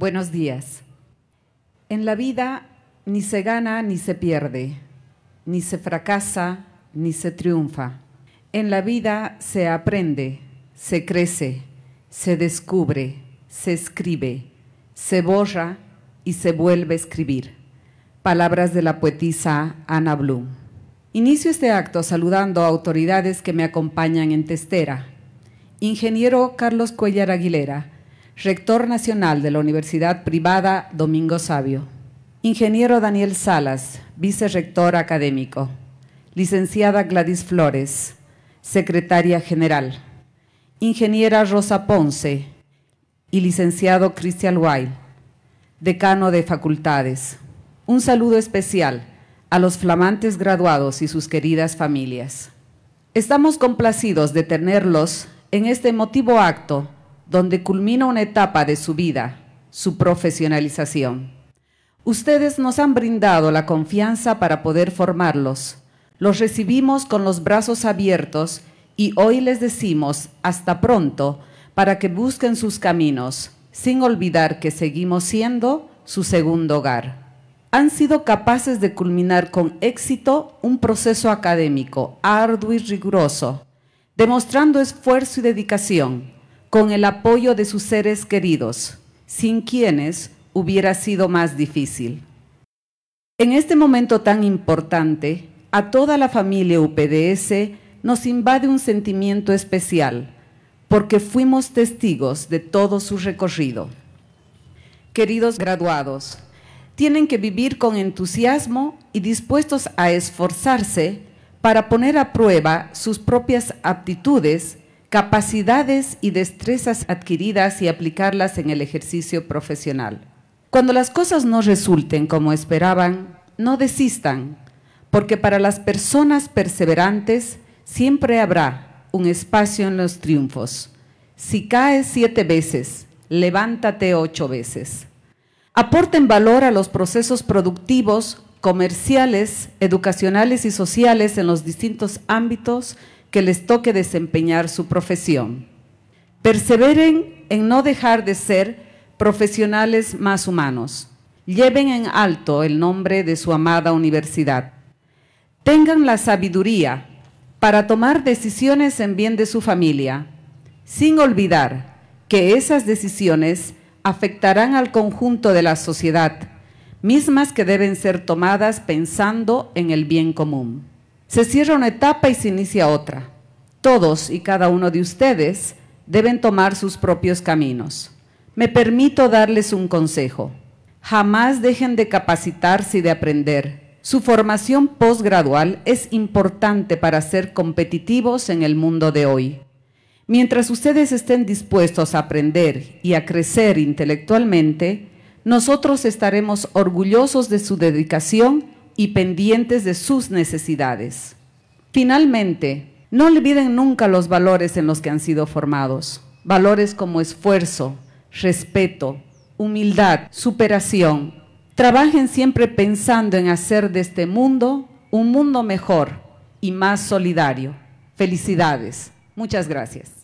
Buenos días. En la vida ni se gana ni se pierde, ni se fracasa ni se triunfa. En la vida se aprende, se crece, se descubre, se escribe, se borra y se vuelve a escribir. Palabras de la poetisa Ana Blum. Inicio este acto saludando a autoridades que me acompañan en Testera. Ingeniero Carlos Cuellar Aguilera, rector nacional de la Universidad Privada Domingo Sabio. Ingeniero Daniel Salas, vicerrector académico. Licenciada Gladys Flores, secretaria general. Ingeniera Rosa Ponce y licenciado Cristian Weil, decano de facultades. Un saludo especial a los flamantes graduados y sus queridas familias. Estamos complacidos de tenerlos en este emotivo acto donde culmina una etapa de su vida, su profesionalización. Ustedes nos han brindado la confianza para poder formarlos. Los recibimos con los brazos abiertos y hoy les decimos hasta pronto para que busquen sus caminos, sin olvidar que seguimos siendo su segundo hogar. Han sido capaces de culminar con éxito un proceso académico arduo y riguroso, demostrando esfuerzo y dedicación con el apoyo de sus seres queridos, sin quienes hubiera sido más difícil. En este momento tan importante, a toda la familia UPDS nos invade un sentimiento especial, porque fuimos testigos de todo su recorrido. Queridos graduados, tienen que vivir con entusiasmo y dispuestos a esforzarse para poner a prueba sus propias aptitudes capacidades y destrezas adquiridas y aplicarlas en el ejercicio profesional. Cuando las cosas no resulten como esperaban, no desistan, porque para las personas perseverantes siempre habrá un espacio en los triunfos. Si caes siete veces, levántate ocho veces. Aporten valor a los procesos productivos, comerciales, educacionales y sociales en los distintos ámbitos que les toque desempeñar su profesión. Perseveren en no dejar de ser profesionales más humanos. Lleven en alto el nombre de su amada universidad. Tengan la sabiduría para tomar decisiones en bien de su familia, sin olvidar que esas decisiones afectarán al conjunto de la sociedad, mismas que deben ser tomadas pensando en el bien común. Se cierra una etapa y se inicia otra. Todos y cada uno de ustedes deben tomar sus propios caminos. Me permito darles un consejo. Jamás dejen de capacitarse y de aprender. Su formación postgradual es importante para ser competitivos en el mundo de hoy. Mientras ustedes estén dispuestos a aprender y a crecer intelectualmente, nosotros estaremos orgullosos de su dedicación y pendientes de sus necesidades. Finalmente, no olviden nunca los valores en los que han sido formados. Valores como esfuerzo, respeto, humildad, superación. Trabajen siempre pensando en hacer de este mundo un mundo mejor y más solidario. Felicidades. Muchas gracias.